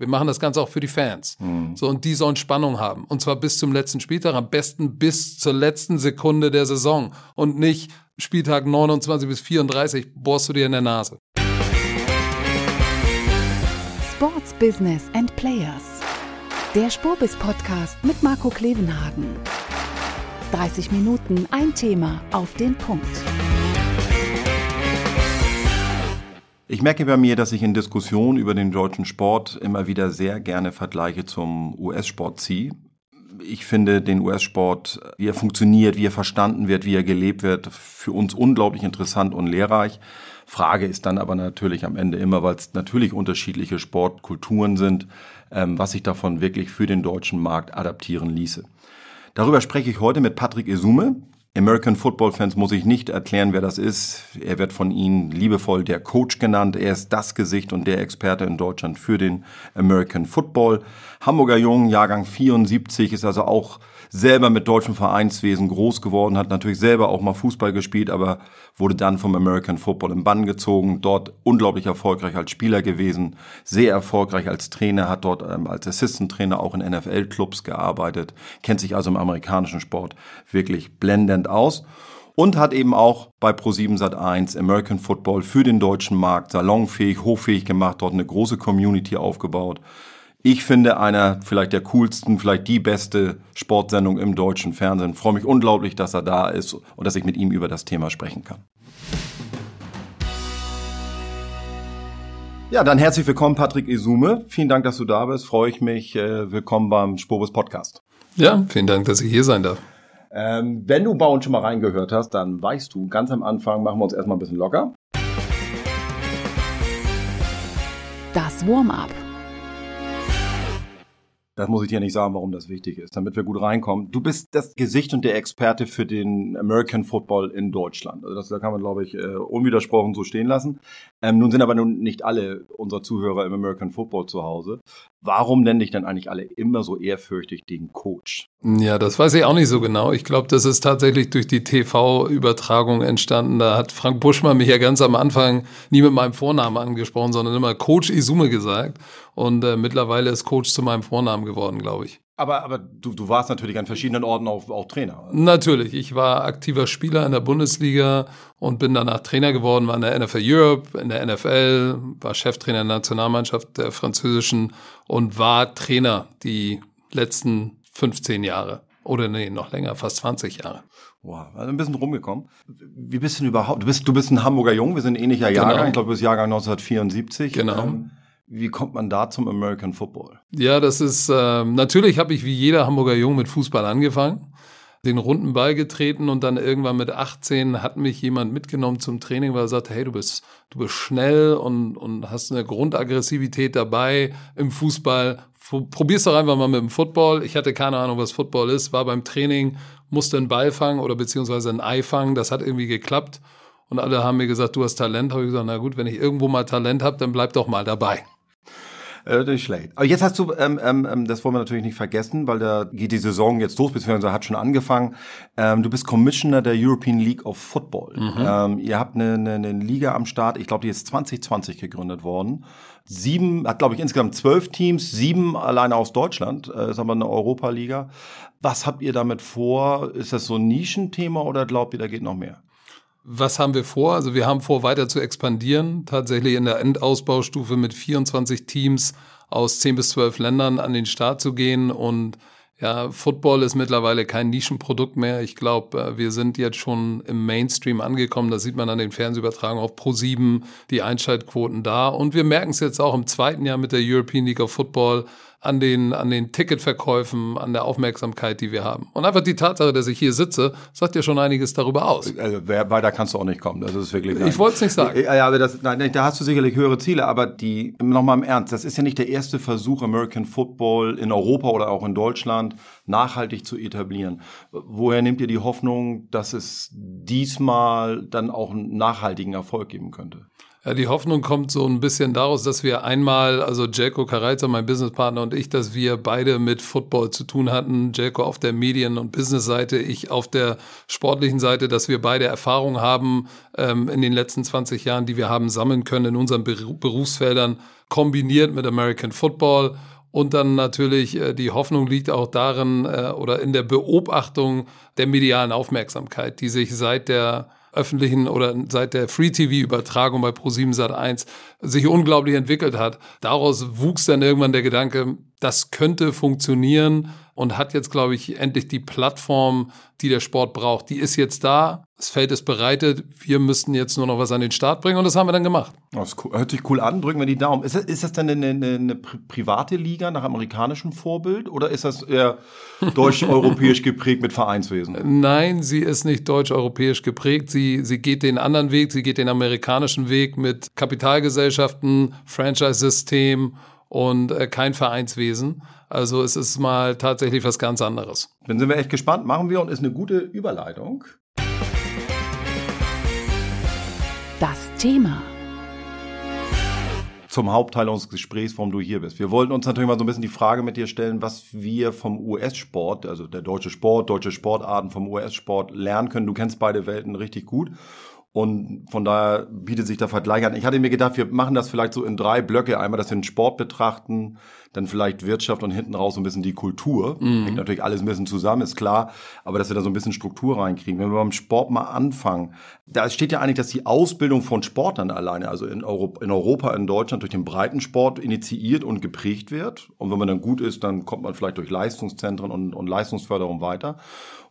Wir machen das Ganze auch für die Fans. Mhm. So, und die sollen Spannung haben. Und zwar bis zum letzten Spieltag, am besten bis zur letzten Sekunde der Saison. Und nicht Spieltag 29 bis 34 bohrst du dir in der Nase. Sports Business and Players. Der Spurbis Podcast mit Marco Klevenhagen. 30 Minuten, ein Thema auf den Punkt. Ich merke bei mir, dass ich in Diskussionen über den deutschen Sport immer wieder sehr gerne Vergleiche zum US-Sport ziehe. Ich finde den US-Sport, wie er funktioniert, wie er verstanden wird, wie er gelebt wird, für uns unglaublich interessant und lehrreich. Frage ist dann aber natürlich am Ende immer, weil es natürlich unterschiedliche Sportkulturen sind, ähm, was sich davon wirklich für den deutschen Markt adaptieren ließe. Darüber spreche ich heute mit Patrick Esume. American Football Fans muss ich nicht erklären, wer das ist. Er wird von Ihnen liebevoll der Coach genannt. Er ist das Gesicht und der Experte in Deutschland für den American Football. Hamburger Jung, Jahrgang 74, ist also auch selber mit deutschem Vereinswesen groß geworden, hat natürlich selber auch mal Fußball gespielt, aber wurde dann vom American Football im Bann gezogen, dort unglaublich erfolgreich als Spieler gewesen, sehr erfolgreich als Trainer, hat dort ähm, als Assistant Trainer auch in NFL-Clubs gearbeitet, kennt sich also im amerikanischen Sport wirklich blendend aus und hat eben auch bei Pro7 Sat1 American Football für den deutschen Markt salonfähig, hochfähig gemacht, dort eine große Community aufgebaut ich finde einer vielleicht der coolsten, vielleicht die beste Sportsendung im deutschen Fernsehen. Freue mich unglaublich, dass er da ist und dass ich mit ihm über das Thema sprechen kann. Ja, dann herzlich willkommen, Patrick Isume. Vielen Dank, dass du da bist. Freue ich mich. Äh, willkommen beim Spobus Podcast. Ja, vielen Dank, dass ich hier sein darf. Ähm, wenn du bei uns schon mal reingehört hast, dann weißt du, ganz am Anfang machen wir uns erstmal ein bisschen locker. Das Warm-up. Das muss ich dir nicht sagen, warum das wichtig ist, damit wir gut reinkommen. Du bist das Gesicht und der Experte für den American Football in Deutschland. Also das da kann man, glaube ich, äh, unwidersprochen so stehen lassen. Ähm, nun sind aber nun nicht alle unserer Zuhörer im American Football zu Hause. Warum nenne ich dann eigentlich alle immer so ehrfürchtig den Coach? Ja, das weiß ich auch nicht so genau. Ich glaube, das ist tatsächlich durch die TV-Übertragung entstanden. Da hat Frank Buschmann mich ja ganz am Anfang nie mit meinem Vornamen angesprochen, sondern immer Coach Isume gesagt. Und äh, mittlerweile ist Coach zu meinem Vornamen geworden, glaube ich. Aber, aber du, du warst natürlich an verschiedenen Orten auch, auch Trainer. Natürlich. Ich war aktiver Spieler in der Bundesliga und bin danach Trainer geworden, war in der NFL Europe, in der NFL, war Cheftrainer der Nationalmannschaft der französischen und war Trainer die letzten 15 Jahre. Oder nee, noch länger, fast 20 Jahre. Wow, also ein bisschen rumgekommen. Wie bist du denn überhaupt? Du bist, du bist ein Hamburger Jung, wir sind ähnlicher Jahrgang. Genau. Ich glaube, du bist Jahrgang 1974. Genau. Ähm, wie kommt man da zum American Football? Ja, das ist äh, natürlich habe ich wie jeder Hamburger Jung mit Fußball angefangen, den runden Ball getreten und dann irgendwann mit 18 hat mich jemand mitgenommen zum Training, weil er sagte, hey, du bist du bist schnell und und hast eine Grundaggressivität dabei im Fußball. Probier's doch einfach mal mit dem Football. Ich hatte keine Ahnung, was Football ist, war beim Training, musste einen Ball fangen oder beziehungsweise ein Ei fangen. Das hat irgendwie geklappt. Und alle haben mir gesagt, du hast Talent. Habe ich gesagt, na gut, wenn ich irgendwo mal Talent habe, dann bleib doch mal dabei. Äh, nicht schlecht. Aber jetzt hast du, ähm, ähm, ähm, das wollen wir natürlich nicht vergessen, weil da geht die Saison jetzt los, beziehungsweise hat schon angefangen. Ähm, du bist Commissioner der European League of Football. Mhm. Ähm, ihr habt eine, eine, eine Liga am Start, ich glaube, die ist 2020 gegründet worden. Sieben, hat glaube ich insgesamt zwölf Teams, sieben alleine aus Deutschland, äh, ist aber eine Europa-Liga. Was habt ihr damit vor? Ist das so ein Nischenthema oder glaubt ihr, da geht noch mehr? Was haben wir vor? Also wir haben vor, weiter zu expandieren, tatsächlich in der Endausbaustufe mit 24 Teams aus 10 bis 12 Ländern an den Start zu gehen. Und ja, Football ist mittlerweile kein Nischenprodukt mehr. Ich glaube, äh, wir sind jetzt schon im Mainstream angekommen. Das sieht man an den Fernsehübertragungen auf Pro7, die Einschaltquoten da. Und wir merken es jetzt auch im zweiten Jahr mit der European League of Football an den, an den Ticketverkäufen, an der Aufmerksamkeit, die wir haben. Und einfach die Tatsache, dass ich hier sitze, sagt ja schon einiges darüber aus. Also weiter kannst du auch nicht kommen. Das ist wirklich. Nein. Ich wollte es nicht sagen. Ja, aber das, nein, da hast du sicherlich höhere Ziele, aber die, nochmal im Ernst, das ist ja nicht der erste Versuch, American Football in Europa oder auch in Deutschland nachhaltig zu etablieren. Woher nehmt ihr die Hoffnung, dass es diesmal dann auch einen nachhaltigen Erfolg geben könnte? Ja, die Hoffnung kommt so ein bisschen daraus, dass wir einmal, also Jelko Kareizer, mein Businesspartner und ich, dass wir beide mit Football zu tun hatten. Jelko auf der Medien- und Businessseite, ich auf der sportlichen Seite, dass wir beide Erfahrungen haben ähm, in den letzten 20 Jahren, die wir haben sammeln können in unseren Berufsfeldern, kombiniert mit American Football. Und dann natürlich äh, die Hoffnung liegt auch darin äh, oder in der Beobachtung der medialen Aufmerksamkeit, die sich seit der öffentlichen oder seit der Free-TV-Übertragung bei Pro7 Sat1 sich unglaublich entwickelt hat. Daraus wuchs dann irgendwann der Gedanke, das könnte funktionieren und hat jetzt, glaube ich, endlich die Plattform, die der Sport braucht. Die ist jetzt da, das Feld ist bereitet, wir müssten jetzt nur noch was an den Start bringen und das haben wir dann gemacht. Das hört sich cool an, drücken wir die Daumen. Ist das, ist das denn eine, eine, eine private Liga nach amerikanischem Vorbild oder ist das eher deutsch-europäisch geprägt mit Vereinswesen? Nein, sie ist nicht deutsch-europäisch geprägt. Sie, sie geht den anderen Weg, sie geht den amerikanischen Weg mit Kapitalgesellschaften, Franchise-System und äh, kein Vereinswesen. Also es ist mal tatsächlich was ganz anderes. Dann sind wir echt gespannt, machen wir und ist eine gute Überleitung. Das Thema zum Hauptteil unseres Gesprächs, warum du hier bist. Wir wollten uns natürlich mal so ein bisschen die Frage mit dir stellen, was wir vom US-Sport, also der deutsche Sport, deutsche Sportarten vom US-Sport lernen können. Du kennst beide Welten richtig gut. Und von daher bietet sich der Vergleich an. Ich hatte mir gedacht, wir machen das vielleicht so in drei Blöcke. Einmal, dass wir den Sport betrachten, dann vielleicht Wirtschaft und hinten raus so ein bisschen die Kultur. Mhm. Hängt natürlich alles ein bisschen zusammen, ist klar. Aber dass wir da so ein bisschen Struktur reinkriegen. Wenn wir beim Sport mal anfangen, da steht ja eigentlich, dass die Ausbildung von Sportlern alleine, also in Europa, in Europa, in Deutschland durch den Breitensport initiiert und geprägt wird. Und wenn man dann gut ist, dann kommt man vielleicht durch Leistungszentren und, und Leistungsförderung weiter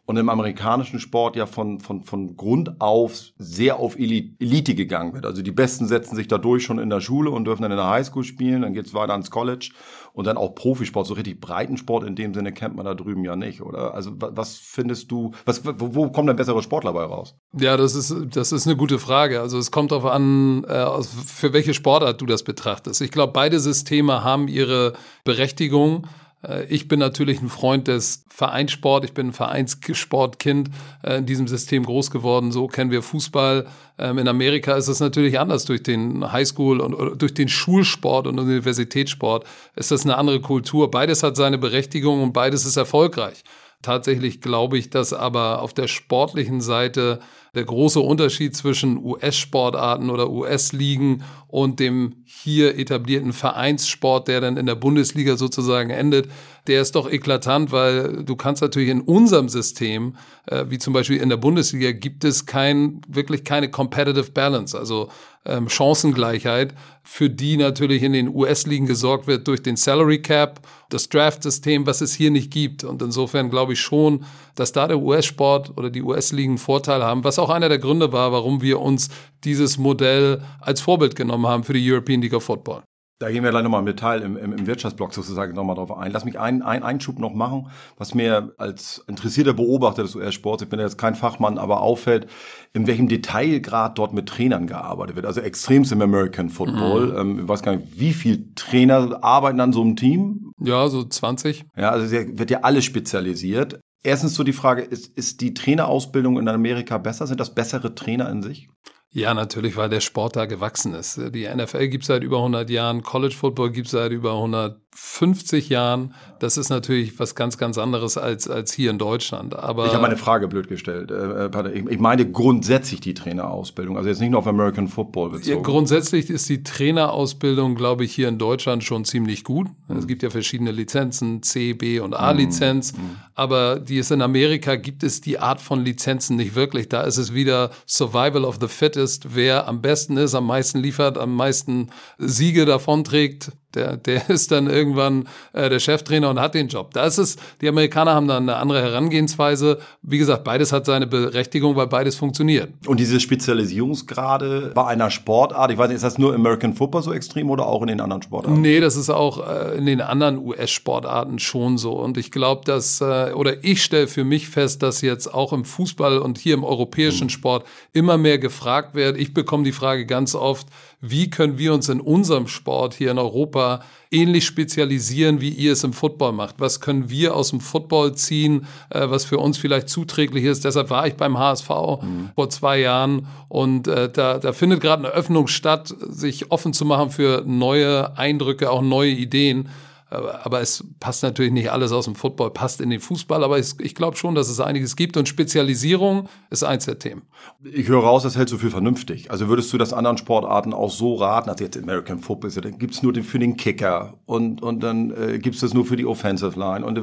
und im amerikanischen Sport ja von, von, von Grund auf sehr auf Elite gegangen wird. Also die Besten setzen sich dadurch schon in der Schule und dürfen dann in der Highschool spielen, dann geht's weiter ans College und dann auch Profisport, so richtig Breitensport in dem Sinne kennt man da drüben ja nicht, oder? Also was findest du, was, wo, wo kommen denn bessere Sportler bei raus? Ja, das ist, das ist eine gute Frage. Also es kommt darauf an, äh, für welche Sportart du das betrachtest. Ich glaube, beide Systeme haben ihre Berechtigung. Äh, ich bin natürlich ein Freund des Vereinssport. Ich bin ein Vereinssportkind äh, in diesem System groß geworden. So kennen wir Fußball. Ähm, in Amerika ist es natürlich anders. Durch den Highschool und durch den Schulsport und Universitätssport ist das eine andere Kultur. Beides hat seine Berechtigung und beides ist erfolgreich. Tatsächlich glaube ich, dass aber auf der sportlichen Seite der große Unterschied zwischen US-Sportarten oder US-Ligen und dem hier etablierten Vereinssport, der dann in der Bundesliga sozusagen endet, der ist doch eklatant, weil du kannst natürlich in unserem System, äh, wie zum Beispiel in der Bundesliga, gibt es kein, wirklich keine Competitive Balance, also ähm, Chancengleichheit, für die natürlich in den US-Ligen gesorgt wird durch den Salary Cap, das Draft-System, was es hier nicht gibt. Und insofern glaube ich schon, dass da der US-Sport oder die US-Ligen Vorteil haben, was auch einer der Gründe war, warum wir uns dieses Modell als Vorbild genommen haben für die European League of Football. Da gehen wir gleich nochmal im Detail im, im, im Wirtschaftsblock sozusagen nochmal drauf ein. Lass mich einen, einen Einschub noch machen, was mir als interessierter Beobachter des US-Sports, ich bin ja jetzt kein Fachmann, aber auffällt, in welchem Detailgrad dort mit Trainern gearbeitet wird. Also extremst im American Football. Mhm. Ähm, ich weiß gar nicht, wie viele Trainer arbeiten an so einem Team? Ja, so 20. Ja, also wird ja alles spezialisiert. Erstens so die Frage, ist, ist die Trainerausbildung in Amerika besser? Sind das bessere Trainer in sich? Ja, natürlich, weil der Sport da gewachsen ist. Die NFL gibt es seit über 100 Jahren, College Football gibt es seit über 150 Jahren. Das ist natürlich was ganz, ganz anderes als, als hier in Deutschland. Aber ich habe meine Frage blöd gestellt. Äh, äh, ich meine grundsätzlich die Trainerausbildung, also jetzt nicht nur auf American Football bezogen. Ja, grundsätzlich ist die Trainerausbildung, glaube ich, hier in Deutschland schon ziemlich gut. Mhm. Es gibt ja verschiedene Lizenzen, C, B und A-Lizenz. Mhm. Aber die ist in Amerika, gibt es die Art von Lizenzen nicht wirklich. Da ist es wieder Survival of the Fit ist, wer am besten ist, am meisten liefert, am meisten Siege davonträgt, der, der ist dann irgendwann äh, der Cheftrainer und hat den Job. Da ist es, die Amerikaner haben dann eine andere Herangehensweise. Wie gesagt, beides hat seine Berechtigung, weil beides funktioniert. Und diese Spezialisierungsgrade bei einer Sportart, ich weiß nicht, ist das nur American Football so extrem oder auch in den anderen Sportarten? Nee, das ist auch äh, in den anderen US-Sportarten schon so. Und ich glaube, dass, äh, oder ich stelle für mich fest, dass jetzt auch im Fußball und hier im europäischen mhm. Sport immer mehr gefragt wird. Ich bekomme die Frage ganz oft, wie können wir uns in unserem Sport hier in Europa ähnlich spezialisieren, wie ihr es im Football macht. Was können wir aus dem Football ziehen, äh, was für uns vielleicht zuträglich ist. Deshalb war ich beim HSV mhm. vor zwei Jahren und äh, da, da findet gerade eine Öffnung statt, sich offen zu machen für neue Eindrücke, auch neue Ideen. Aber es passt natürlich nicht alles aus dem Football, passt in den Fußball, aber ich glaube schon, dass es einiges gibt und Spezialisierung ist eins der Themen. Ich höre raus, das hältst du für vernünftig. Also würdest du das anderen Sportarten auch so raten, also jetzt American Football, dann gibt's nur den, für den Kicker und, und dann äh, gibt's das nur für die Offensive Line. Und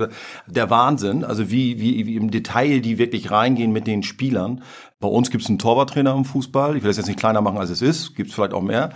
der Wahnsinn, also wie, wie, wie im Detail die wirklich reingehen mit den Spielern. Bei uns gibt's einen Torwarttrainer im Fußball. Ich will das jetzt nicht kleiner machen, als es ist. Gibt's vielleicht auch mehr.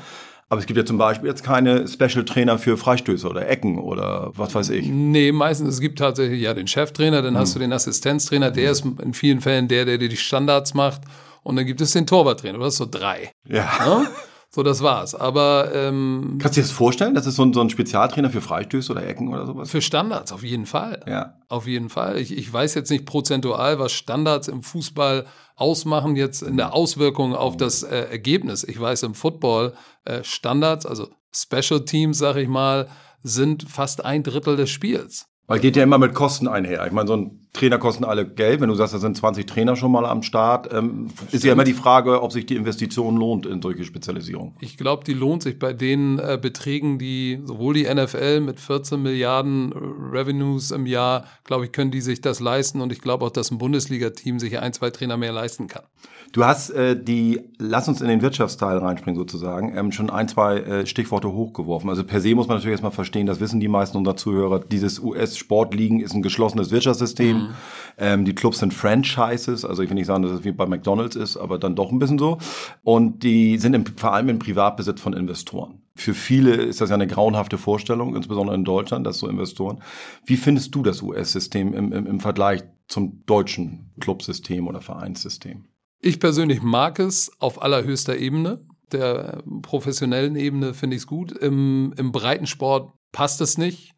Aber es gibt ja zum Beispiel jetzt keine Special-Trainer für Freistöße oder Ecken oder was weiß ich. Nee, meistens, es gibt tatsächlich ja den Cheftrainer, dann hm. hast du den Assistenztrainer, der ist in vielen Fällen der, der dir die Standards macht. Und dann gibt es den Torwarttrainer, du hast so drei. Ja. ja? So, das war's. Aber ähm, kannst du dir das vorstellen? Das ist so ein, so ein Spezialtrainer für Freistöße oder Ecken oder sowas? Für Standards auf jeden Fall. Ja. Auf jeden Fall. Ich, ich weiß jetzt nicht prozentual, was Standards im Fußball ausmachen jetzt in der Auswirkung auf das äh, Ergebnis. Ich weiß im Football äh, Standards, also Special Teams, sag ich mal, sind fast ein Drittel des Spiels. Weil geht ja immer mit Kosten einher. Ich meine, so ein Trainer kosten alle Geld. Wenn du sagst, da sind 20 Trainer schon mal am Start, ähm, ist ja immer die Frage, ob sich die Investition lohnt in solche Spezialisierung. Ich glaube, die lohnt sich bei den äh, Beträgen, die sowohl die NFL mit 14 Milliarden Revenues im Jahr, glaube ich, können die sich das leisten. Und ich glaube auch, dass ein Bundesliga-Team sich ein, zwei Trainer mehr leisten kann. Du hast äh, die, lass uns in den Wirtschaftsteil reinspringen sozusagen, ähm, schon ein, zwei äh, Stichworte hochgeworfen. Also per se muss man natürlich erstmal verstehen, das wissen die meisten unserer Zuhörer, dieses US-Sportligen ist ein geschlossenes Wirtschaftssystem. Mhm. Ähm, die Clubs sind Franchises, also ich will nicht sagen, dass es wie bei McDonalds ist, aber dann doch ein bisschen so. Und die sind im, vor allem im Privatbesitz von Investoren. Für viele ist das ja eine grauenhafte Vorstellung, insbesondere in Deutschland, dass so Investoren. Wie findest du das US-System im, im, im Vergleich zum deutschen Clubsystem oder Vereinssystem? Ich persönlich mag es auf allerhöchster Ebene. Der professionellen Ebene finde ich es gut. Im, Im Breitensport passt es nicht.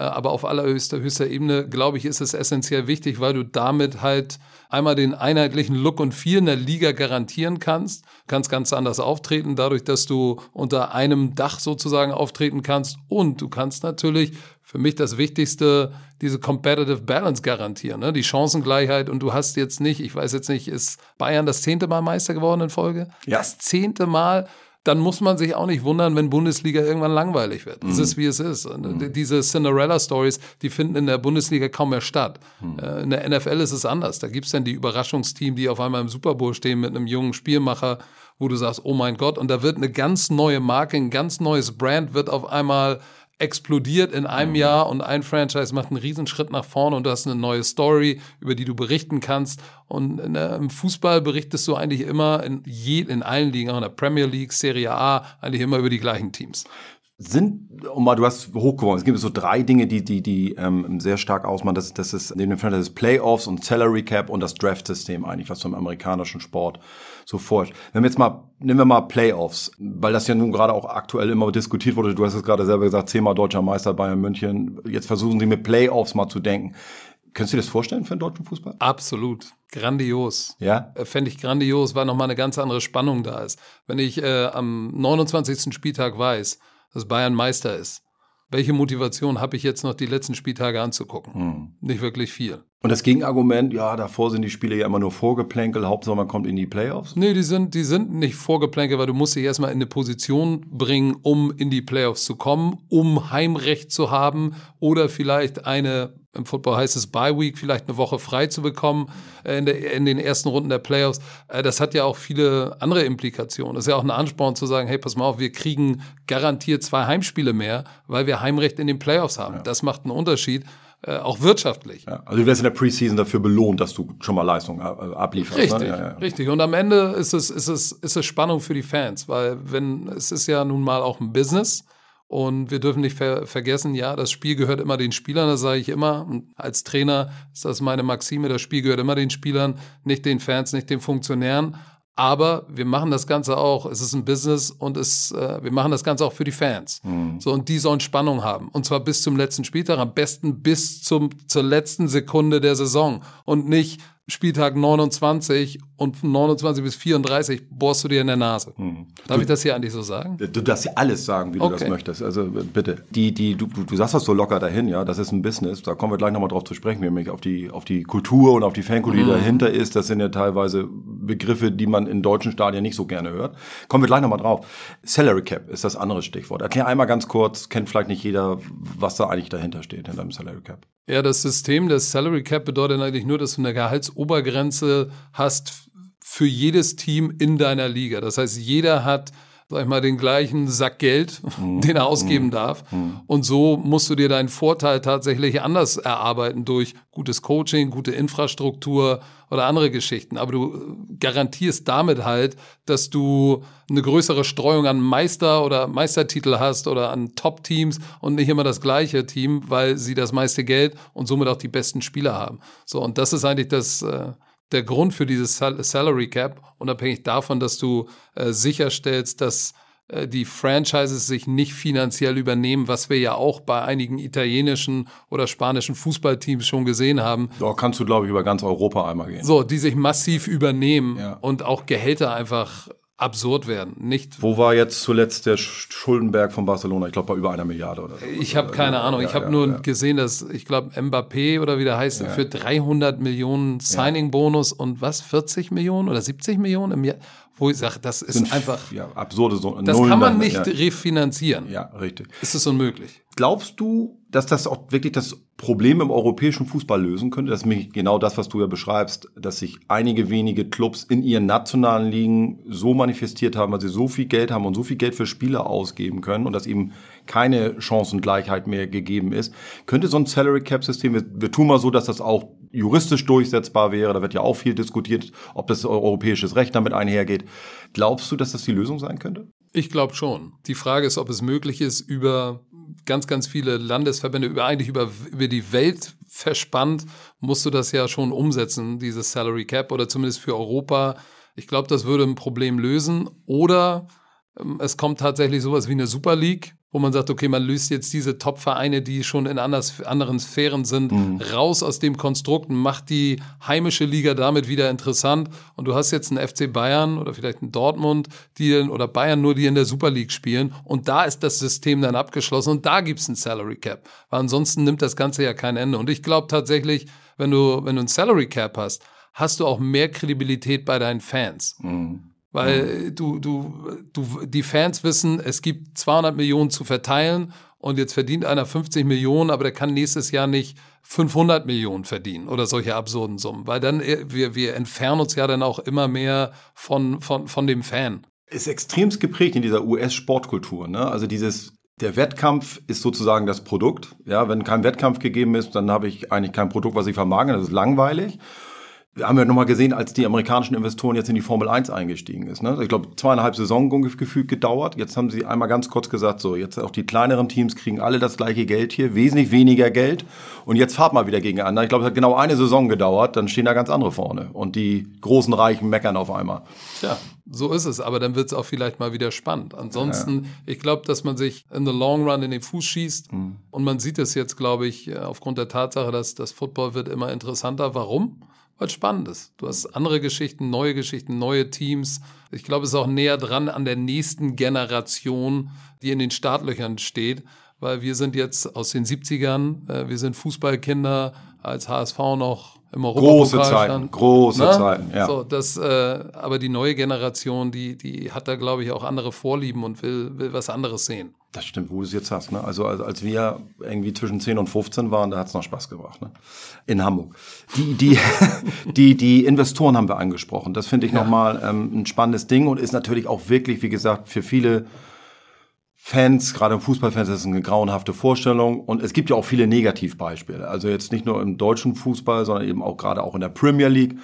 Äh, aber auf allerhöchster höchster Ebene, glaube ich, ist es essentiell wichtig, weil du damit halt einmal den einheitlichen Look und Feel in der Liga garantieren kannst. Kannst ganz anders auftreten, dadurch, dass du unter einem Dach sozusagen auftreten kannst. Und du kannst natürlich für mich das Wichtigste, diese Competitive Balance garantieren, ne? die Chancengleichheit. Und du hast jetzt nicht, ich weiß jetzt nicht, ist Bayern das zehnte Mal Meister geworden in Folge? Ja. Das zehnte Mal dann muss man sich auch nicht wundern, wenn Bundesliga irgendwann langweilig wird. Es mhm. ist, wie es ist. Mhm. Diese Cinderella-Stories, die finden in der Bundesliga kaum mehr statt. Mhm. Äh, in der NFL ist es anders. Da gibt's dann die Überraschungsteam, die auf einmal im Super Bowl stehen mit einem jungen Spielmacher, wo du sagst, oh mein Gott, und da wird eine ganz neue Marke, ein ganz neues Brand wird auf einmal explodiert in einem mhm. Jahr und ein Franchise macht einen Riesenschritt nach vorne und du hast eine neue Story, über die du berichten kannst. Und der, im Fußball berichtest du eigentlich immer in, je, in allen Ligen, auch in der Premier League, Serie A, eigentlich immer über die gleichen Teams sind, um mal, du hast hochgeworfen, es gibt so drei Dinge, die, die, die ähm, sehr stark ausmachen. Das, das ist neben dem Franchise Playoffs und Salary Cap und das Draft-System eigentlich, was du im amerikanischen Sport so forscht. Wenn wir jetzt mal, nehmen wir mal Playoffs, weil das ja nun gerade auch aktuell immer diskutiert wurde. Du hast es gerade selber gesagt, zehnmal deutscher Meister Bayern München. Jetzt versuchen sie mit Playoffs mal zu denken. Könntest du dir das vorstellen für den deutschen Fußball? Absolut. Grandios. Ja? Äh, fände ich grandios, weil nochmal eine ganz andere Spannung da ist. Wenn ich äh, am 29. Spieltag weiß, dass Bayern Meister ist. Welche Motivation habe ich jetzt noch die letzten Spieltage anzugucken? Hm. Nicht wirklich viel. Und das Gegenargument, ja, davor sind die Spiele ja immer nur Vorgeplänkel, Hauptsache man kommt in die Playoffs? Nee, die sind, die sind nicht Vorgeplänkel, weil du musst dich erstmal in eine Position bringen, um in die Playoffs zu kommen, um Heimrecht zu haben oder vielleicht eine im Football heißt es Bye Week, vielleicht eine Woche frei zu bekommen äh, in, der, in den ersten Runden der Playoffs. Äh, das hat ja auch viele andere Implikationen. Das ist ja auch ein Ansporn zu sagen, hey, pass mal auf, wir kriegen garantiert zwei Heimspiele mehr, weil wir Heimrecht in den Playoffs haben. Ja. Das macht einen Unterschied. Äh, auch wirtschaftlich. Ja, also du wirst in der Preseason dafür belohnt, dass du schon mal Leistung ablieferst. Ne? Richtig, ne? ja, ja. richtig. Und am Ende ist es, ist, es, ist es Spannung für die Fans, weil wenn es ist ja nun mal auch ein Business und wir dürfen nicht ver vergessen, ja, das Spiel gehört immer den Spielern, das sage ich immer. Und als Trainer ist das meine Maxime, das Spiel gehört immer den Spielern, nicht den Fans, nicht den Funktionären. Aber wir machen das Ganze auch, es ist ein Business und es, äh, wir machen das Ganze auch für die Fans. Mhm. So, und die sollen Spannung haben. Und zwar bis zum letzten Spieltag, am besten bis zum, zur letzten Sekunde der Saison. Und nicht Spieltag 29 und von 29 bis 34 bohrst du dir in der Nase. Hm. Darf du, ich das hier eigentlich so sagen? Du darfst ja alles sagen, wie okay. du das möchtest. Also bitte. Die, die, du, du sagst das so locker dahin, ja, das ist ein Business. Da kommen wir gleich nochmal drauf zu sprechen, nämlich auf die, auf die Kultur und auf die Fankultur, die mhm. dahinter ist. Das sind ja teilweise Begriffe, die man in deutschen Stadien nicht so gerne hört. Kommen wir gleich nochmal drauf. Salary Cap ist das andere Stichwort. Erklär einmal ganz kurz, kennt vielleicht nicht jeder, was da eigentlich dahinter steht, hinter dem Salary Cap. Ja, das System des Salary Cap bedeutet eigentlich nur, dass du eine Gehaltsobergrenze hast für jedes Team in deiner Liga. Das heißt, jeder hat sag ich mal, den gleichen Sack Geld, mhm. den er ausgeben mhm. darf. Mhm. Und so musst du dir deinen Vorteil tatsächlich anders erarbeiten durch gutes Coaching, gute Infrastruktur oder andere Geschichten. Aber du garantierst damit halt, dass du eine größere Streuung an Meister oder Meistertitel hast oder an Top-Teams und nicht immer das gleiche Team, weil sie das meiste Geld und somit auch die besten Spieler haben. So, und das ist eigentlich das, äh, der Grund für dieses Salary Cap, unabhängig davon, dass du äh, sicherstellst, dass äh, die Franchises sich nicht finanziell übernehmen, was wir ja auch bei einigen italienischen oder spanischen Fußballteams schon gesehen haben. Da kannst du, glaube ich, über ganz Europa einmal gehen. So, die sich massiv übernehmen ja. und auch Gehälter einfach absurd werden. Nicht Wo war jetzt zuletzt der Schuldenberg von Barcelona? Ich glaube, bei über einer Milliarde oder so. Ich habe keine Ahnung. Ja, ich habe ja, nur ja. gesehen, dass, ich glaube, Mbappé oder wie der heißt, für 300 Millionen Signing-Bonus und was, 40 Millionen oder 70 Millionen im Jahr? Wo ich sage, das ist Sind, einfach. Ja, absurde so Das Nullen kann man nicht refinanzieren. Ja, richtig. Ist es unmöglich. Glaubst du, dass das auch wirklich das Problem im europäischen Fußball lösen könnte? Das ist nämlich genau das, was du ja beschreibst, dass sich einige wenige Clubs in ihren nationalen Ligen so manifestiert haben, weil sie so viel Geld haben und so viel Geld für Spieler ausgeben können und dass eben keine Chancengleichheit mehr gegeben ist. Könnte so ein Salary Cap System, wir, wir tun mal so, dass das auch juristisch durchsetzbar wäre, da wird ja auch viel diskutiert, ob das europäisches Recht damit einhergeht. Glaubst du, dass das die Lösung sein könnte? Ich glaube schon. Die Frage ist, ob es möglich ist, über ganz, ganz viele Landesverbände, über eigentlich über, über die Welt verspannt, musst du das ja schon umsetzen, dieses Salary Cap oder zumindest für Europa. Ich glaube, das würde ein Problem lösen. Oder ähm, es kommt tatsächlich sowas wie eine Super League, wo man sagt, okay, man löst jetzt diese Top-Vereine, die schon in anders, anderen Sphären sind, mhm. raus aus dem Konstrukt und macht die heimische Liga damit wieder interessant. Und du hast jetzt einen FC Bayern oder vielleicht einen Dortmund, die oder Bayern nur, die in der Super League spielen. Und da ist das System dann abgeschlossen und da gibt's ein Salary Cap. Weil ansonsten nimmt das Ganze ja kein Ende. Und ich glaube tatsächlich, wenn du, wenn du ein Salary Cap hast, hast du auch mehr Kredibilität bei deinen Fans. Mhm. Weil mhm. du, du, du, die Fans wissen, es gibt 200 Millionen zu verteilen und jetzt verdient einer 50 Millionen, aber der kann nächstes Jahr nicht 500 Millionen verdienen oder solche absurden Summen, weil dann äh, wir, wir entfernen uns ja dann auch immer mehr von, von, von dem Fan. Ist extremst geprägt in dieser US-Sportkultur, ne? Also dieses der Wettkampf ist sozusagen das Produkt. Ja, wenn kein Wettkampf gegeben ist, dann habe ich eigentlich kein Produkt, was ich vermagen. Das ist langweilig haben wir nochmal gesehen, als die amerikanischen Investoren jetzt in die Formel 1 eingestiegen ist. Ne? Ich glaube, zweieinhalb Saison gefühlt gedauert. Jetzt haben sie einmal ganz kurz gesagt, so, jetzt auch die kleineren Teams kriegen alle das gleiche Geld hier, wesentlich weniger Geld. Und jetzt fahrt mal wieder gegeneinander. Ich glaube, es hat genau eine Saison gedauert, dann stehen da ganz andere vorne. Und die großen Reichen meckern auf einmal. Ja, so ist es. Aber dann wird es auch vielleicht mal wieder spannend. Ansonsten, ja. ich glaube, dass man sich in the long run in den Fuß schießt. Mhm. Und man sieht es jetzt, glaube ich, aufgrund der Tatsache, dass das Football wird immer interessanter. Warum? Weil es spannend ist. Du hast andere Geschichten, neue Geschichten, neue Teams. Ich glaube, es ist auch näher dran an der nächsten Generation, die in den Startlöchern steht, weil wir sind jetzt aus den 70ern, äh, wir sind Fußballkinder, als HSV noch im Europa Große Zeiten, große Na? Zeiten, ja. So, das, äh, aber die neue Generation, die, die hat da, glaube ich, auch andere Vorlieben und will, will was anderes sehen. Das stimmt, wo du es jetzt hast. Ne? Also als, als wir irgendwie zwischen 10 und 15 waren, da hat es noch Spaß gebracht. Ne? In Hamburg. Die, die, die, die Investoren haben wir angesprochen. Das finde ich ja. nochmal ähm, ein spannendes Ding und ist natürlich auch wirklich, wie gesagt, für viele Fans, gerade Fußballfans, das ist eine grauenhafte Vorstellung. Und es gibt ja auch viele Negativbeispiele. Also jetzt nicht nur im deutschen Fußball, sondern eben auch gerade auch in der Premier League.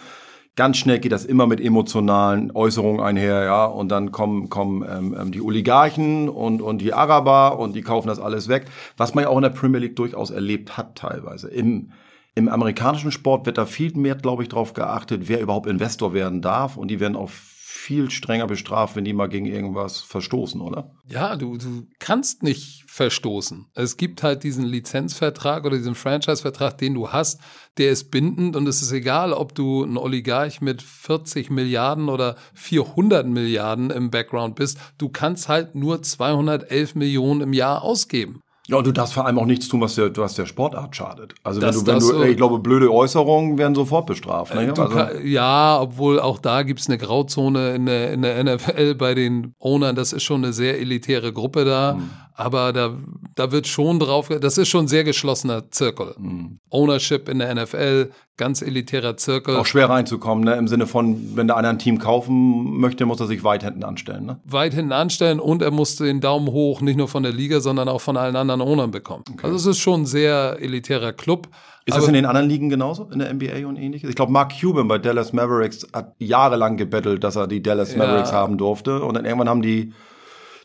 Ganz schnell geht das immer mit emotionalen Äußerungen einher, ja. Und dann kommen, kommen ähm, ähm, die Oligarchen und, und die Araber und die kaufen das alles weg. Was man ja auch in der Premier League durchaus erlebt hat teilweise. Im, im amerikanischen Sport wird da viel mehr, glaube ich, darauf geachtet, wer überhaupt Investor werden darf. Und die werden auf viel strenger bestraft, wenn die mal gegen irgendwas verstoßen, oder? Ja, du, du kannst nicht verstoßen. Es gibt halt diesen Lizenzvertrag oder diesen Franchise-Vertrag, den du hast, der ist bindend und es ist egal, ob du ein Oligarch mit 40 Milliarden oder 400 Milliarden im Background bist. Du kannst halt nur 211 Millionen im Jahr ausgeben. Ja, und du darfst vor allem auch nichts tun, was der, was der Sportart schadet. Also das, wenn du, wenn du, so, ich glaube, blöde Äußerungen werden sofort bestraft. Ne? Also, kann, ja, obwohl auch da gibt's eine Grauzone in der, in der NFL bei den Ownern. Das ist schon eine sehr elitäre Gruppe da. Hm. Aber da, da wird schon drauf, das ist schon ein sehr geschlossener Zirkel. Mhm. Ownership in der NFL, ganz elitärer Zirkel. Auch schwer reinzukommen, ne? Im Sinne von, wenn der einer ein Team kaufen möchte, muss er sich weit hinten anstellen, ne? Weit hinten anstellen und er muss den Daumen hoch nicht nur von der Liga, sondern auch von allen anderen Ownern bekommen. Okay. Also es ist schon ein sehr elitärer Club. Ist Aber das in den anderen Ligen genauso, in der NBA und ähnliches? Ich glaube, Mark Cuban bei Dallas Mavericks hat jahrelang gebettelt, dass er die Dallas Mavericks ja. haben durfte. Und dann irgendwann haben die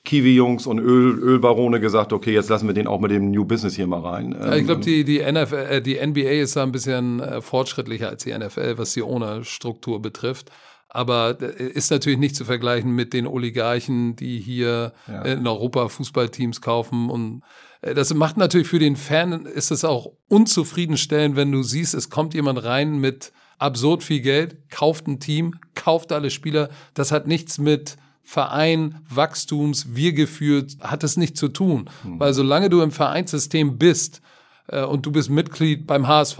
Kiwi-Jungs und Öl, Ölbarone gesagt, okay, jetzt lassen wir den auch mit dem New Business hier mal rein. Ja, ich glaube, die, die, NFL, äh, die NBA ist da ein bisschen äh, fortschrittlicher als die NFL, was die Owner-Struktur betrifft. Aber äh, ist natürlich nicht zu vergleichen mit den Oligarchen, die hier ja. in Europa Fußballteams kaufen. Und das macht natürlich für den Fan, ist es auch unzufriedenstellend, wenn du siehst, es kommt jemand rein mit absurd viel Geld, kauft ein Team, kauft alle Spieler. Das hat nichts mit Verein, Wachstums, wir geführt, hat es nicht zu tun. Mhm. Weil solange du im Vereinssystem bist äh, und du bist Mitglied beim HSV,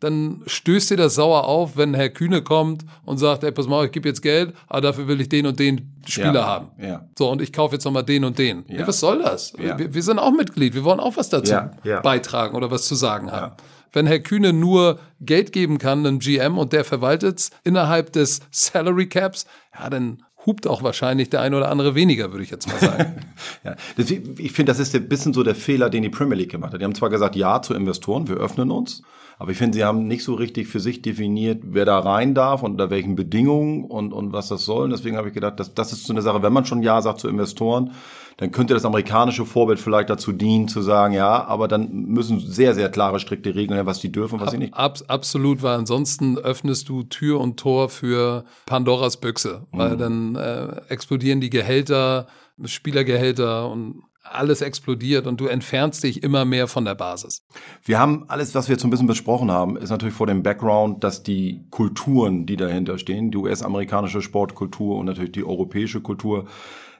dann stößt dir das sauer auf, wenn Herr Kühne kommt und sagt, ey, pass mal, ich gebe jetzt Geld, aber dafür will ich den und den Spieler ja, haben. Ja. So, und ich kaufe jetzt nochmal den und den. Ja. was soll das? Wir, wir, sind auch Mitglied, wir wollen auch was dazu beitragen oder was zu sagen haben. Wenn Herr Kühne nur Geld geben kann, einem GM, und der verwaltet es innerhalb des Salary Caps, ja, dann hupt auch wahrscheinlich der ein oder andere weniger, würde ich jetzt mal sagen. ja, das, ich finde, das ist ein bisschen so der Fehler, den die Premier League gemacht hat. Die haben zwar gesagt, ja zu Investoren, wir öffnen uns, aber ich finde, sie haben nicht so richtig für sich definiert, wer da rein darf und unter welchen Bedingungen und, und was das soll. Und deswegen habe ich gedacht, das, das ist so eine Sache, wenn man schon Ja sagt zu Investoren, dann könnte das amerikanische Vorbild vielleicht dazu dienen, zu sagen, ja, aber dann müssen sehr, sehr klare, strikte Regeln her, was die dürfen und was sie nicht. Ab, absolut, weil ansonsten öffnest du Tür und Tor für Pandoras Büchse, weil mhm. dann äh, explodieren die Gehälter, Spielergehälter und alles explodiert und du entfernst dich immer mehr von der Basis. Wir haben alles, was wir jetzt so ein bisschen besprochen haben, ist natürlich vor dem Background, dass die Kulturen, die dahinter stehen, die US-amerikanische Sportkultur und natürlich die europäische Kultur,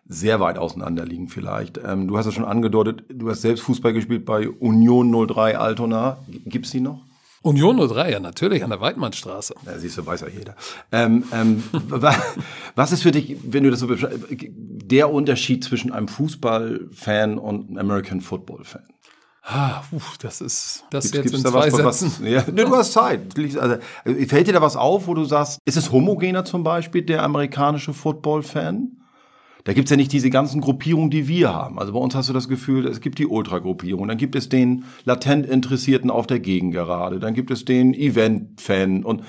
sehr weit auseinander liegen vielleicht. Ähm, du hast es schon angedeutet, du hast selbst Fußball gespielt bei Union 03 Altona. Gibt's die noch? Union 03, ja, natürlich, an der Weidmannstraße. Ja, siehst du, weiß ja jeder. Ähm, ähm, was ist für dich, wenn du das so der Unterschied zwischen einem Fußballfan und einem American Football-Fan? Ah, uff, das ist das jetzt gibt's in zwei was, Sätzen. Was, ja, ne, du hast Zeit. Also, fällt dir da was auf, wo du sagst, ist es homogener zum Beispiel, der amerikanische Football-Fan? Da gibt's ja nicht diese ganzen Gruppierungen, die wir haben. Also bei uns hast du das Gefühl, es gibt die Ultra-Gruppierung, dann gibt es den latent Interessierten auf der Gegengerade, dann gibt es den Event-Fan und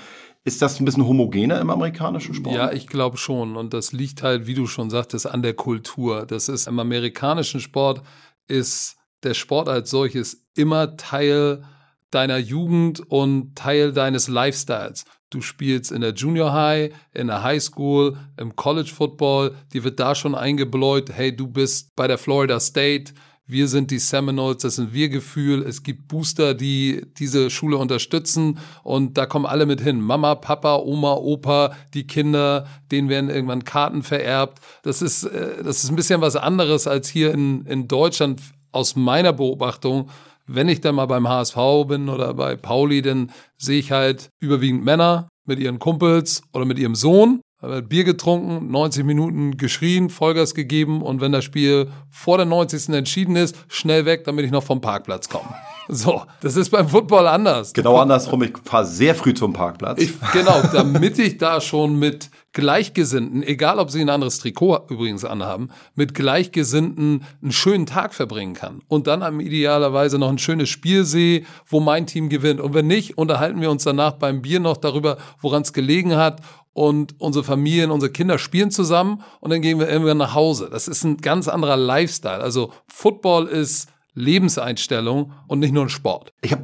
ist das ein bisschen homogener im amerikanischen Sport? Ja, ich glaube schon. Und das liegt halt, wie du schon sagtest, an der Kultur. Das ist im amerikanischen Sport ist der Sport als solches immer Teil deiner Jugend und Teil deines Lifestyles. Du spielst in der Junior High, in der High School, im College Football. Dir wird da schon eingebläut, hey, du bist bei der Florida State. Wir sind die Seminoles, das sind wir Gefühl. Es gibt Booster, die diese Schule unterstützen und da kommen alle mit hin. Mama, Papa, Oma, Opa, die Kinder, denen werden irgendwann Karten vererbt. Das ist, äh, das ist ein bisschen was anderes als hier in, in Deutschland aus meiner Beobachtung wenn ich dann mal beim HSV bin oder bei Pauli, dann sehe ich halt überwiegend Männer mit ihren Kumpels oder mit ihrem Sohn. Bier getrunken, 90 Minuten geschrien, Vollgas gegeben und wenn das Spiel vor der 90. entschieden ist, schnell weg, damit ich noch vom Parkplatz komme. So, das ist beim Football anders. Genau andersrum, ich fahre sehr früh zum Parkplatz. Ich, genau, damit ich da schon mit Gleichgesinnten, egal ob sie ein anderes Trikot übrigens anhaben, mit Gleichgesinnten einen schönen Tag verbringen kann. Und dann am idealerweise noch ein schönes Spiel sehe, wo mein Team gewinnt. Und wenn nicht, unterhalten wir uns danach beim Bier noch darüber, woran es gelegen hat. Und unsere Familien, unsere Kinder spielen zusammen und dann gehen wir irgendwann nach Hause. Das ist ein ganz anderer Lifestyle. Also Football ist Lebenseinstellung und nicht nur ein Sport. Ich habe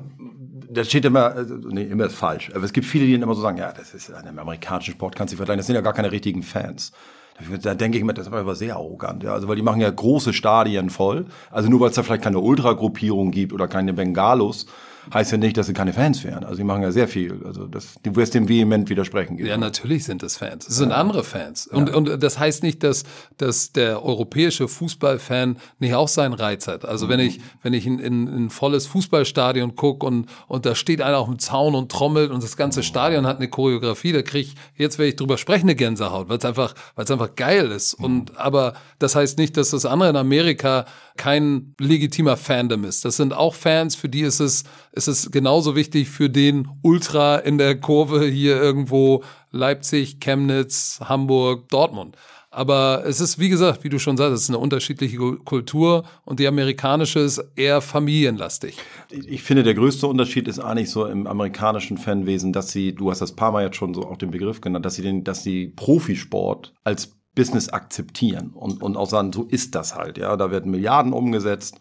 das steht immer, äh, nee, immer ist falsch. Aber es gibt viele, die dann immer so sagen, ja, das ist ein amerikanischen Sport, kannst du vergleichen. Das sind ja gar keine richtigen Fans. Da denke ich mir, das ist aber sehr arrogant. Ja. Also weil die machen ja große Stadien voll. Also nur weil es da vielleicht keine Ultragruppierung gibt oder keine Bengalos, heißt ja nicht, dass sie keine Fans wären. Also die machen ja sehr viel. Also das, du wirst dem vehement widersprechen. Ja, natürlich sind es Fans. Es sind ja. andere Fans. Und, ja. und das heißt nicht, dass, dass der europäische Fußballfan nicht auch seinen Reiz hat. Also mhm. wenn ich, wenn ich in, in, in ein volles Fußballstadion gucke und, und da steht einer auf dem Zaun und trommelt und das ganze Stadion hat eine Choreografie, da kriege ich, jetzt werde ich drüber sprechen, eine Gänsehaut, weil es einfach, weil es einfach geil ist. Mhm. Und, aber das heißt nicht, dass das andere in Amerika kein legitimer Fandom ist. Das sind auch Fans, für die ist es, ist es genauso wichtig für den Ultra in der Kurve hier irgendwo Leipzig, Chemnitz, Hamburg, Dortmund. Aber es ist, wie gesagt, wie du schon sagst, es ist eine unterschiedliche Kultur und die amerikanische ist eher familienlastig. Ich finde, der größte Unterschied ist eigentlich so im amerikanischen Fanwesen, dass sie, du hast das paar Mal jetzt schon so auch den Begriff genannt, dass sie den, dass sie Profisport als Business akzeptieren und, und auch sagen, so ist das halt, ja. Da werden Milliarden umgesetzt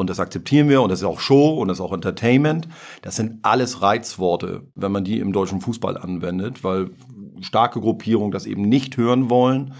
und das akzeptieren wir und das ist auch Show und das ist auch Entertainment. Das sind alles Reizworte, wenn man die im deutschen Fußball anwendet, weil starke Gruppierungen das eben nicht hören wollen.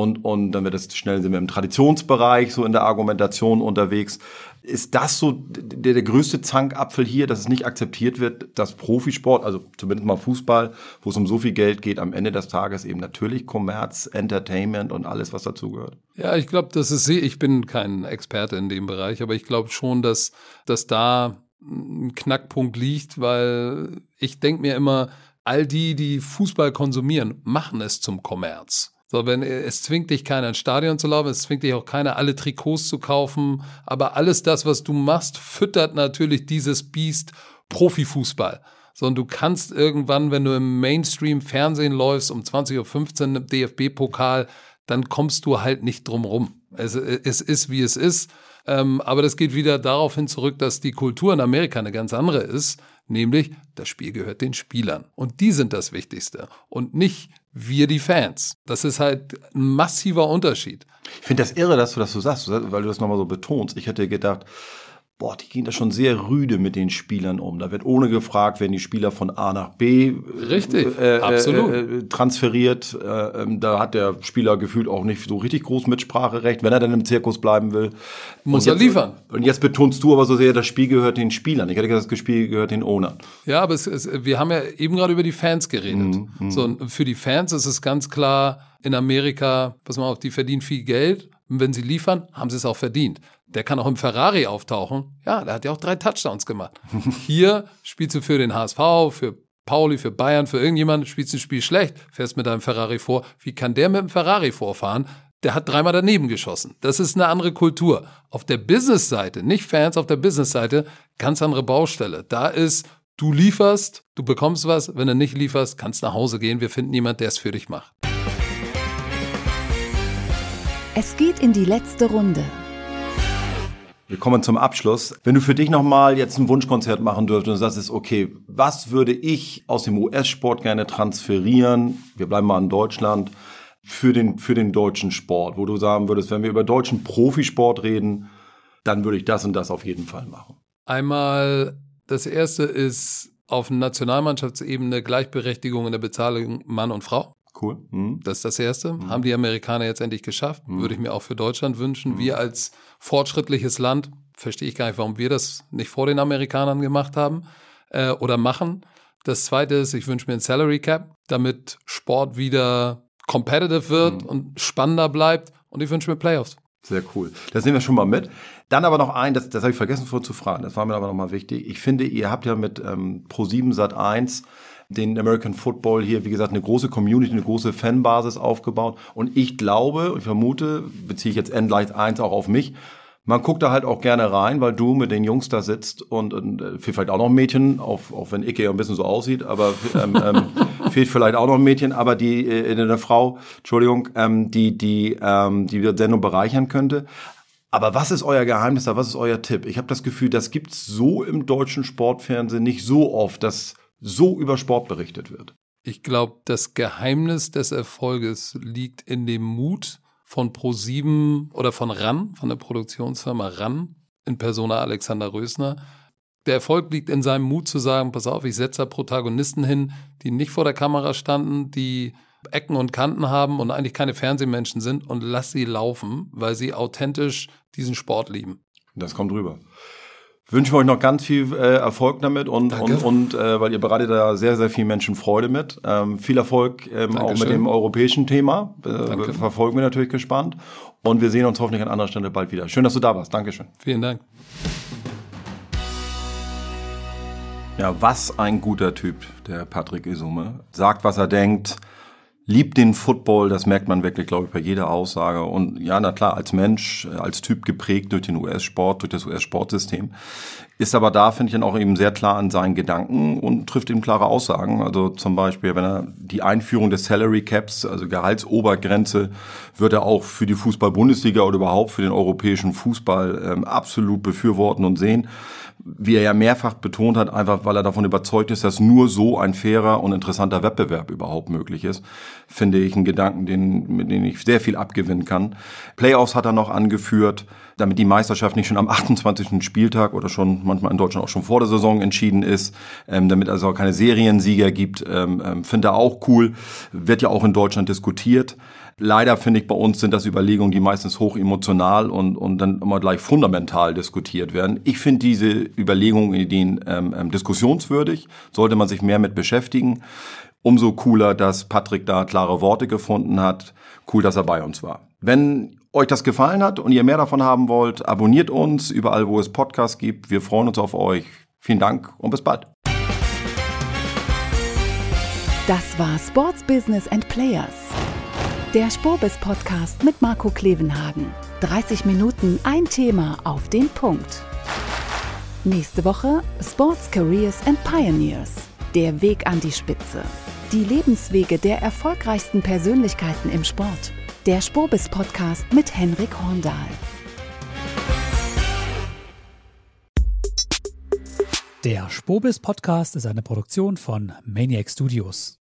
Und, und dann wird das schnell sind wir im Traditionsbereich so in der Argumentation unterwegs. Ist das so der, der größte Zankapfel hier, dass es nicht akzeptiert wird, dass Profisport, also zumindest mal Fußball, wo es um so viel Geld geht, am Ende des Tages eben natürlich Kommerz, Entertainment und alles, was dazugehört? Ja, ich glaube, das ist, ich bin kein Experte in dem Bereich, aber ich glaube schon, dass, dass da ein Knackpunkt liegt, weil ich denke mir immer, all die, die Fußball konsumieren, machen es zum Kommerz. So, wenn es zwingt dich keiner ins Stadion zu laufen, es zwingt dich auch keiner alle Trikots zu kaufen, aber alles das, was du machst, füttert natürlich dieses Biest Profifußball. So, und du kannst irgendwann, wenn du im Mainstream Fernsehen läufst um 20.15 Uhr im DFB-Pokal, dann kommst du halt nicht drum rum. Es, es ist, wie es ist. Ähm, aber das geht wieder darauf hin zurück, dass die Kultur in Amerika eine ganz andere ist. Nämlich, das Spiel gehört den Spielern. Und die sind das Wichtigste. Und nicht wir die Fans. Das ist halt ein massiver Unterschied. Ich finde das irre, dass du das so sagst, weil du das nochmal so betonst. Ich hätte gedacht, boah, die gehen da schon sehr rüde mit den Spielern um. Da wird ohne gefragt, werden die Spieler von A nach B äh, Richtig, äh, äh, absolut. Äh, transferiert. Äh, ähm, da hat der Spieler gefühlt auch nicht so richtig groß Mitspracherecht, wenn er dann im Zirkus bleiben will. Muss er liefern. Und jetzt betonst du aber so sehr, das Spiel gehört den Spielern. Ich hätte gesagt, das Spiel gehört den Ownern. Ja, aber es, es, wir haben ja eben gerade über die Fans geredet. Mhm, mhm. so, für die Fans ist es ganz klar, in Amerika, pass mal auf, die verdienen viel Geld. Und wenn sie liefern, haben sie es auch verdient. Der kann auch im Ferrari auftauchen. Ja, der hat ja auch drei Touchdowns gemacht. Hier spielst du für den HSV, für Pauli, für Bayern, für irgendjemanden, spielst du ein Spiel schlecht, fährst mit deinem Ferrari vor. Wie kann der mit dem Ferrari vorfahren? Der hat dreimal daneben geschossen. Das ist eine andere Kultur. Auf der Business-Seite, nicht Fans, auf der Business-Seite, ganz andere Baustelle. Da ist, du lieferst, du bekommst was, wenn du nicht lieferst, kannst nach Hause gehen. Wir finden jemanden, der es für dich macht. Es geht in die letzte Runde. Wir kommen zum Abschluss. Wenn du für dich nochmal jetzt ein Wunschkonzert machen dürftest und sagst, okay, was würde ich aus dem US-Sport gerne transferieren? Wir bleiben mal in Deutschland. Für den, für den deutschen Sport, wo du sagen würdest, wenn wir über deutschen Profisport reden, dann würde ich das und das auf jeden Fall machen. Einmal, das erste ist auf Nationalmannschaftsebene Gleichberechtigung in der Bezahlung Mann und Frau. Cool. Mhm. Das ist das Erste. Mhm. Haben die Amerikaner jetzt endlich geschafft. Mhm. Würde ich mir auch für Deutschland wünschen. Wir als fortschrittliches Land, verstehe ich gar nicht, warum wir das nicht vor den Amerikanern gemacht haben äh, oder machen. Das Zweite ist, ich wünsche mir ein Salary Cap, damit Sport wieder competitive wird und spannender bleibt. Und ich wünsche mir Playoffs. Sehr cool. Das nehmen wir schon mal mit. Dann aber noch ein, das, das habe ich vergessen vorhin zu fragen, das war mir aber noch mal wichtig. Ich finde, ihr habt ja mit ähm, Pro7 Sat 1 den American Football hier, wie gesagt, eine große Community, eine große Fanbasis aufgebaut. Und ich glaube, ich vermute, beziehe ich jetzt Endlight 1 auch auf mich, man guckt da halt auch gerne rein, weil du mit den Jungs da sitzt und, und äh, vielleicht auch noch ein Mädchen, auch, auch wenn Icke ja ein bisschen so aussieht, aber ähm, ähm, fehlt vielleicht auch noch ein Mädchen, aber die äh, eine Frau, Entschuldigung, ähm, die die ähm, die die Sendung bereichern könnte. Aber was ist euer Geheimnis da? Was ist euer Tipp? Ich habe das Gefühl, das gibt's so im deutschen Sportfernsehen nicht so oft, dass so über Sport berichtet wird? Ich glaube, das Geheimnis des Erfolges liegt in dem Mut von Pro7 oder von RAN, von der Produktionsfirma RAN, in Persona Alexander Rösner, Der Erfolg liegt in seinem Mut zu sagen, pass auf, ich setze da Protagonisten hin, die nicht vor der Kamera standen, die Ecken und Kanten haben und eigentlich keine Fernsehmenschen sind und lass sie laufen, weil sie authentisch diesen Sport lieben. Das kommt rüber. Wünschen wir euch noch ganz viel äh, Erfolg damit und, Danke. und, und äh, weil ihr bereitet da sehr, sehr viel Menschen Freude mit. Ähm, viel Erfolg ähm, auch mit dem europäischen Thema. Äh, verfolgen wir natürlich gespannt. Und wir sehen uns hoffentlich an anderer Stelle bald wieder. Schön, dass du da warst. Dankeschön. Vielen Dank. Ja, was ein guter Typ, der Patrick Isume. Sagt, was er denkt, liebt den Football, das merkt man wirklich, glaube ich, bei jeder Aussage. Und ja, na klar, als Mensch, als Typ geprägt durch den US-Sport, durch das US-Sportsystem, ist aber da, finde ich, dann auch eben sehr klar an seinen Gedanken und trifft eben klare Aussagen. Also zum Beispiel, wenn er die Einführung des Salary Caps, also Gehaltsobergrenze, wird er auch für die Fußball-Bundesliga oder überhaupt für den europäischen Fußball ähm, absolut befürworten und sehen wie er ja mehrfach betont hat, einfach weil er davon überzeugt ist, dass nur so ein fairer und interessanter Wettbewerb überhaupt möglich ist, finde ich einen Gedanken, den, mit dem ich sehr viel abgewinnen kann. Playoffs hat er noch angeführt, damit die Meisterschaft nicht schon am 28. Spieltag oder schon manchmal in Deutschland auch schon vor der Saison entschieden ist, ähm, damit also auch keine Seriensieger gibt, ähm, ähm, finde er auch cool, wird ja auch in Deutschland diskutiert. Leider finde ich, bei uns sind das Überlegungen, die meistens hoch emotional und, und dann immer gleich fundamental diskutiert werden. Ich finde diese Überlegungen, Ideen ähm, ähm, diskussionswürdig, sollte man sich mehr mit beschäftigen. Umso cooler, dass Patrick da klare Worte gefunden hat. Cool, dass er bei uns war. Wenn euch das gefallen hat und ihr mehr davon haben wollt, abonniert uns überall, wo es Podcasts gibt. Wir freuen uns auf euch. Vielen Dank und bis bald. Das war Sports Business and Players. Der Spurbis Podcast mit Marco Klevenhagen. 30 Minuten ein Thema auf den Punkt. Nächste Woche Sports Careers and Pioneers. Der Weg an die Spitze. Die Lebenswege der erfolgreichsten Persönlichkeiten im Sport. Der Spurbis Podcast mit Henrik Horndahl. Der Spobis Podcast ist eine Produktion von Maniac Studios.